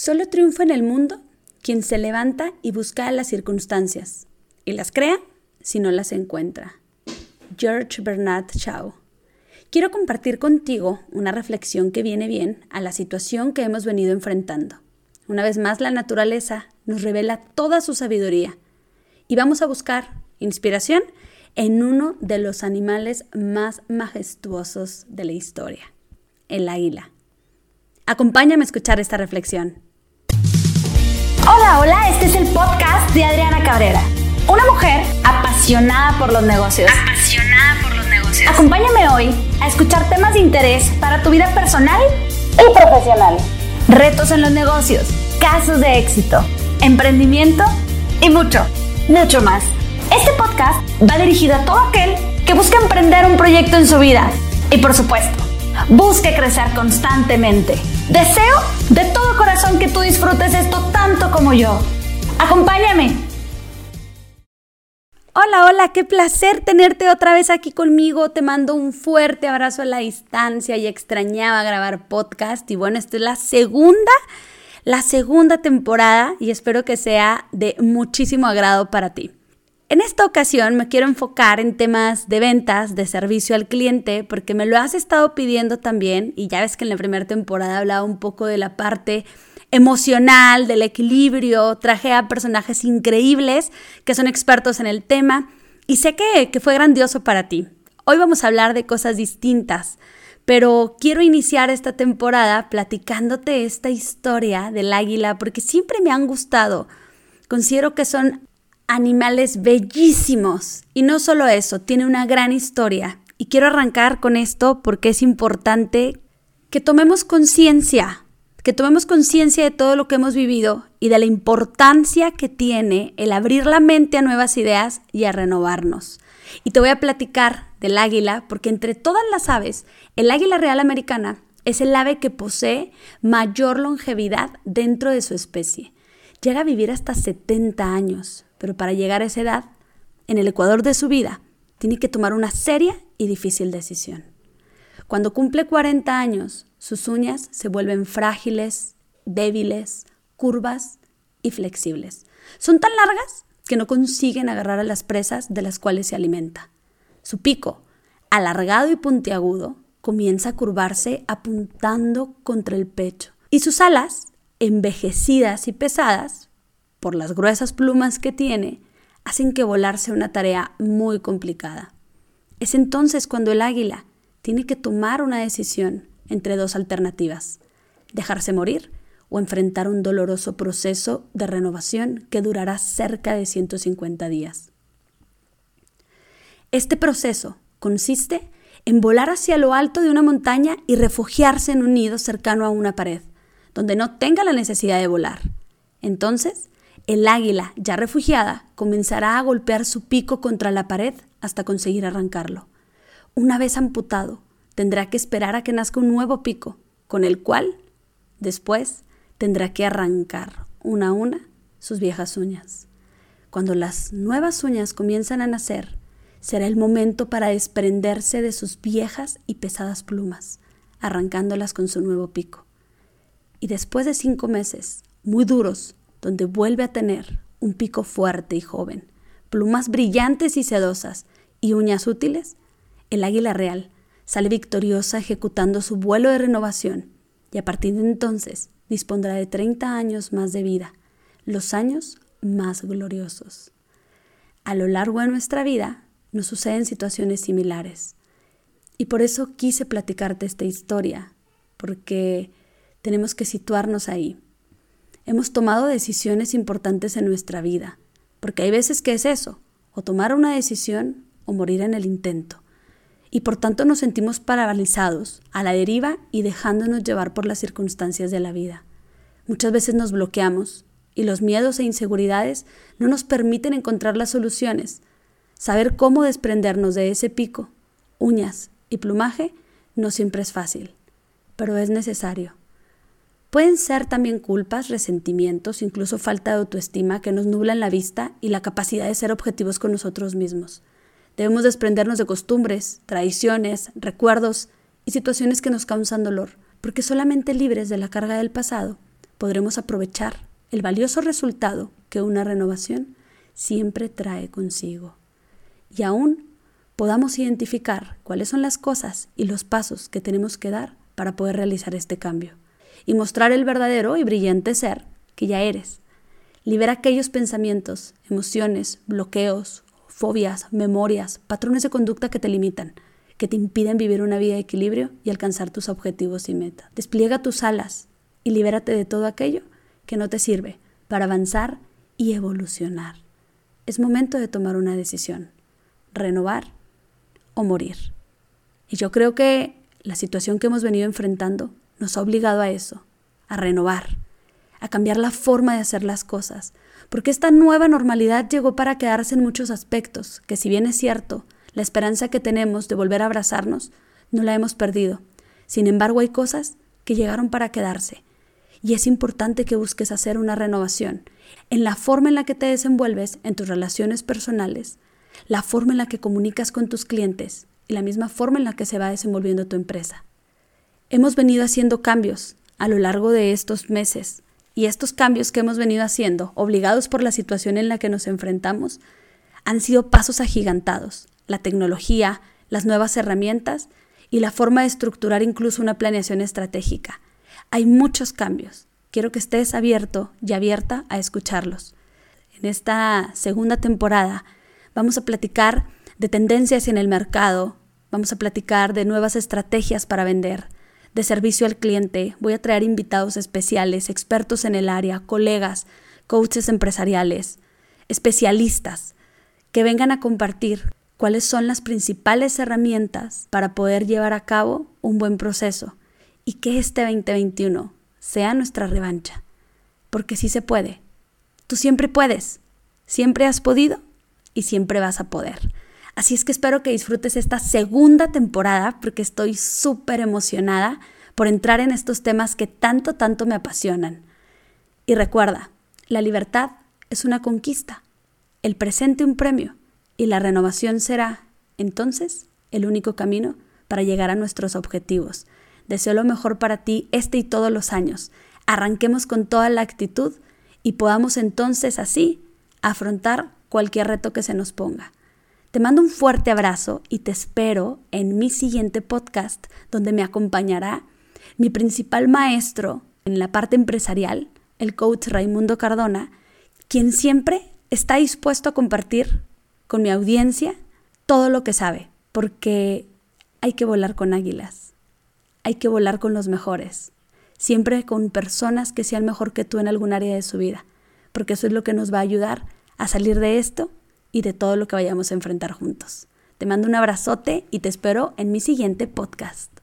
Solo triunfa en el mundo quien se levanta y busca las circunstancias y las crea si no las encuentra. George Bernard Shaw. Quiero compartir contigo una reflexión que viene bien a la situación que hemos venido enfrentando. Una vez más, la naturaleza nos revela toda su sabiduría y vamos a buscar inspiración en uno de los animales más majestuosos de la historia, el águila. Acompáñame a escuchar esta reflexión. Hola, hola, este es el podcast de Adriana Cabrera, una mujer apasionada por los negocios. Apasionada por los negocios. Acompáñame hoy a escuchar temas de interés para tu vida personal y profesional. Retos en los negocios, casos de éxito, emprendimiento y mucho, mucho más. Este podcast va dirigido a todo aquel que busca emprender un proyecto en su vida y por supuesto, busque crecer constantemente. Deseo de todo corazón que tú disfrutes esto como yo. Acompáñame. Hola, hola, qué placer tenerte otra vez aquí conmigo. Te mando un fuerte abrazo a la distancia y extrañaba grabar podcast. Y bueno, esta es la segunda, la segunda temporada y espero que sea de muchísimo agrado para ti. En esta ocasión me quiero enfocar en temas de ventas, de servicio al cliente, porque me lo has estado pidiendo también y ya ves que en la primera temporada hablaba un poco de la parte emocional, del equilibrio, traje a personajes increíbles que son expertos en el tema y sé que, que fue grandioso para ti. Hoy vamos a hablar de cosas distintas, pero quiero iniciar esta temporada platicándote esta historia del águila porque siempre me han gustado. Considero que son animales bellísimos. Y no solo eso, tiene una gran historia. Y quiero arrancar con esto porque es importante que tomemos conciencia, que tomemos conciencia de todo lo que hemos vivido y de la importancia que tiene el abrir la mente a nuevas ideas y a renovarnos. Y te voy a platicar del águila porque entre todas las aves, el águila real americana es el ave que posee mayor longevidad dentro de su especie. Llega a vivir hasta 70 años, pero para llegar a esa edad, en el ecuador de su vida, tiene que tomar una seria y difícil decisión. Cuando cumple 40 años, sus uñas se vuelven frágiles, débiles, curvas y flexibles. Son tan largas que no consiguen agarrar a las presas de las cuales se alimenta. Su pico, alargado y puntiagudo, comienza a curvarse apuntando contra el pecho. Y sus alas, envejecidas y pesadas, por las gruesas plumas que tiene, hacen que volar sea una tarea muy complicada. Es entonces cuando el águila tiene que tomar una decisión entre dos alternativas, dejarse morir o enfrentar un doloroso proceso de renovación que durará cerca de 150 días. Este proceso consiste en volar hacia lo alto de una montaña y refugiarse en un nido cercano a una pared, donde no tenga la necesidad de volar. Entonces, el águila, ya refugiada, comenzará a golpear su pico contra la pared hasta conseguir arrancarlo. Una vez amputado, tendrá que esperar a que nazca un nuevo pico, con el cual, después, tendrá que arrancar una a una sus viejas uñas. Cuando las nuevas uñas comienzan a nacer, será el momento para desprenderse de sus viejas y pesadas plumas, arrancándolas con su nuevo pico. Y después de cinco meses, muy duros, donde vuelve a tener un pico fuerte y joven, plumas brillantes y sedosas y uñas útiles, el águila real sale victoriosa ejecutando su vuelo de renovación y a partir de entonces dispondrá de 30 años más de vida, los años más gloriosos. A lo largo de nuestra vida nos suceden situaciones similares y por eso quise platicarte esta historia, porque tenemos que situarnos ahí hemos tomado decisiones importantes en nuestra vida, porque hay veces que es eso, o tomar una decisión o morir en el intento. Y por tanto nos sentimos paralizados, a la deriva y dejándonos llevar por las circunstancias de la vida. Muchas veces nos bloqueamos y los miedos e inseguridades no nos permiten encontrar las soluciones. Saber cómo desprendernos de ese pico, uñas y plumaje no siempre es fácil, pero es necesario. Pueden ser también culpas, resentimientos, incluso falta de autoestima que nos nublan la vista y la capacidad de ser objetivos con nosotros mismos. Debemos desprendernos de costumbres, tradiciones, recuerdos y situaciones que nos causan dolor, porque solamente libres de la carga del pasado podremos aprovechar el valioso resultado que una renovación siempre trae consigo. Y aún podamos identificar cuáles son las cosas y los pasos que tenemos que dar para poder realizar este cambio y mostrar el verdadero y brillante ser que ya eres. Libera aquellos pensamientos, emociones, bloqueos, fobias, memorias, patrones de conducta que te limitan, que te impiden vivir una vida de equilibrio y alcanzar tus objetivos y metas. Despliega tus alas y libérate de todo aquello que no te sirve para avanzar y evolucionar. Es momento de tomar una decisión, renovar o morir. Y yo creo que la situación que hemos venido enfrentando nos ha obligado a eso, a renovar, a cambiar la forma de hacer las cosas, porque esta nueva normalidad llegó para quedarse en muchos aspectos, que si bien es cierto, la esperanza que tenemos de volver a abrazarnos, no la hemos perdido. Sin embargo, hay cosas que llegaron para quedarse, y es importante que busques hacer una renovación en la forma en la que te desenvuelves en tus relaciones personales, la forma en la que comunicas con tus clientes y la misma forma en la que se va desenvolviendo tu empresa. Hemos venido haciendo cambios a lo largo de estos meses y estos cambios que hemos venido haciendo, obligados por la situación en la que nos enfrentamos, han sido pasos agigantados. La tecnología, las nuevas herramientas y la forma de estructurar incluso una planeación estratégica. Hay muchos cambios. Quiero que estés abierto y abierta a escucharlos. En esta segunda temporada vamos a platicar de tendencias en el mercado, vamos a platicar de nuevas estrategias para vender, de servicio al cliente. Voy a traer invitados especiales, expertos en el área, colegas, coaches empresariales, especialistas, que vengan a compartir cuáles son las principales herramientas para poder llevar a cabo un buen proceso y que este 2021 sea nuestra revancha. Porque sí se puede. Tú siempre puedes, siempre has podido y siempre vas a poder. Así es que espero que disfrutes esta segunda temporada porque estoy súper emocionada por entrar en estos temas que tanto, tanto me apasionan. Y recuerda, la libertad es una conquista, el presente un premio y la renovación será, entonces, el único camino para llegar a nuestros objetivos. Deseo lo mejor para ti este y todos los años. Arranquemos con toda la actitud y podamos entonces así afrontar cualquier reto que se nos ponga. Te mando un fuerte abrazo y te espero en mi siguiente podcast donde me acompañará mi principal maestro en la parte empresarial, el coach Raimundo Cardona, quien siempre está dispuesto a compartir con mi audiencia todo lo que sabe, porque hay que volar con águilas, hay que volar con los mejores, siempre con personas que sean mejor que tú en algún área de su vida, porque eso es lo que nos va a ayudar a salir de esto y de todo lo que vayamos a enfrentar juntos. Te mando un abrazote y te espero en mi siguiente podcast.